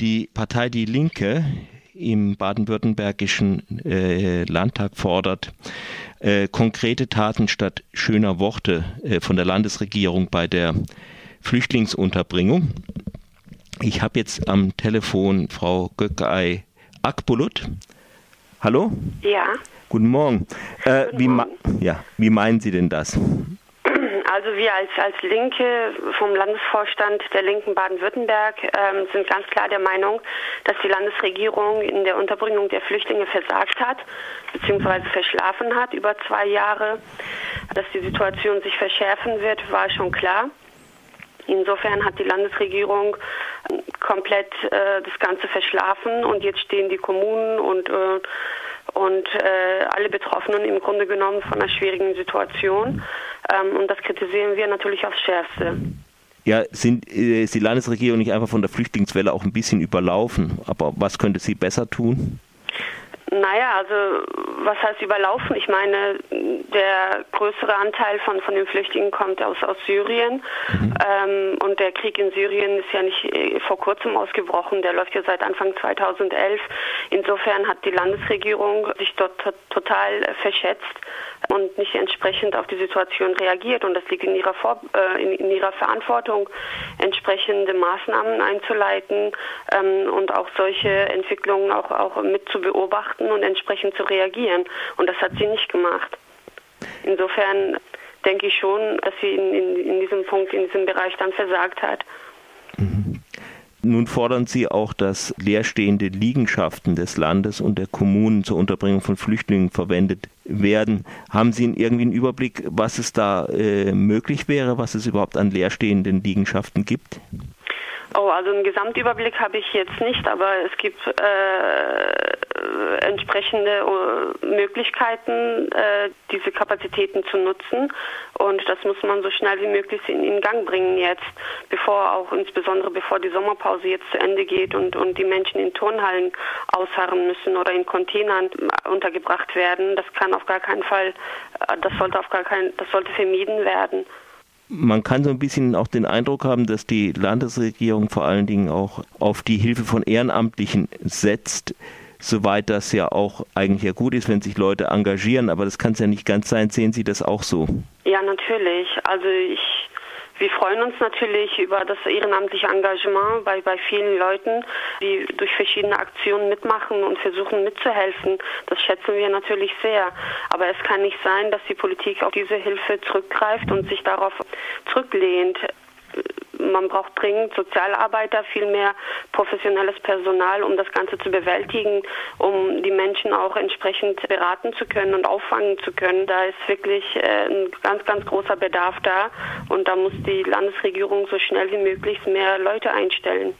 Die Partei Die Linke im baden-württembergischen äh, Landtag fordert, äh, konkrete Taten statt schöner Worte äh, von der Landesregierung bei der Flüchtlingsunterbringung. Ich habe jetzt am Telefon Frau Göckei Akbulut. Hallo? Ja. Guten Morgen. Äh, Guten wie, Morgen. ja, wie meinen Sie denn das? Also wir als, als Linke vom Landesvorstand der Linken Baden-Württemberg ähm, sind ganz klar der Meinung, dass die Landesregierung in der Unterbringung der Flüchtlinge versagt hat bzw. verschlafen hat über zwei Jahre. Dass die Situation sich verschärfen wird, war schon klar. Insofern hat die Landesregierung komplett äh, das Ganze verschlafen und jetzt stehen die Kommunen und äh, und äh, alle Betroffenen im Grunde genommen von einer schwierigen Situation. Ähm, und das kritisieren wir natürlich aufs Schärfste. Ja, sind, äh, ist die Landesregierung nicht einfach von der Flüchtlingswelle auch ein bisschen überlaufen? Aber was könnte sie besser tun? Naja, also was heißt überlaufen? Ich meine, der größere Anteil von, von den Flüchtlingen kommt aus, aus Syrien. Mhm. Ähm, und der Krieg in Syrien ist ja nicht äh, vor kurzem ausgebrochen, der läuft ja seit Anfang 2011. Insofern hat die Landesregierung sich dort total verschätzt und nicht entsprechend auf die Situation reagiert. Und das liegt in ihrer, Vor äh, in, in, ihrer Verantwortung, entsprechende Maßnahmen einzuleiten ähm, und auch solche Entwicklungen auch, auch mit zu beobachten und entsprechend zu reagieren. Und das hat sie nicht gemacht. Insofern denke ich schon, dass sie in, in, in diesem Punkt, in diesem Bereich dann versagt hat. Mhm. Nun fordern Sie auch, dass leerstehende Liegenschaften des Landes und der Kommunen zur Unterbringung von Flüchtlingen verwendet werden. Haben Sie irgendwie einen Überblick, was es da äh, möglich wäre, was es überhaupt an leerstehenden Liegenschaften gibt? Oh, also einen Gesamtüberblick habe ich jetzt nicht, aber es gibt äh, entsprechende äh, Möglichkeiten, äh, diese Kapazitäten zu nutzen. Und das muss man so schnell wie möglich in, Gang bringen jetzt, bevor auch insbesondere bevor die Sommerpause jetzt zu Ende geht und, und die Menschen in Turnhallen ausharren müssen oder in Containern untergebracht werden. Das kann auf gar keinen Fall, äh, das sollte auf gar keinen, das sollte vermieden werden man kann so ein bisschen auch den Eindruck haben, dass die Landesregierung vor allen Dingen auch auf die Hilfe von Ehrenamtlichen setzt, soweit das ja auch eigentlich ja gut ist, wenn sich Leute engagieren, aber das kann es ja nicht ganz sein. Sehen Sie das auch so? Ja, natürlich. Also ich wir freuen uns natürlich über das ehrenamtliche Engagement bei, bei vielen Leuten, die durch verschiedene Aktionen mitmachen und versuchen mitzuhelfen. Das schätzen wir natürlich sehr. Aber es kann nicht sein, dass die Politik auf diese Hilfe zurückgreift und sich darauf zurücklehnt man braucht dringend Sozialarbeiter, viel mehr professionelles Personal, um das Ganze zu bewältigen, um die Menschen auch entsprechend beraten zu können und auffangen zu können. Da ist wirklich äh, ein ganz, ganz großer Bedarf da und da muss die Landesregierung so schnell wie möglich mehr Leute einstellen.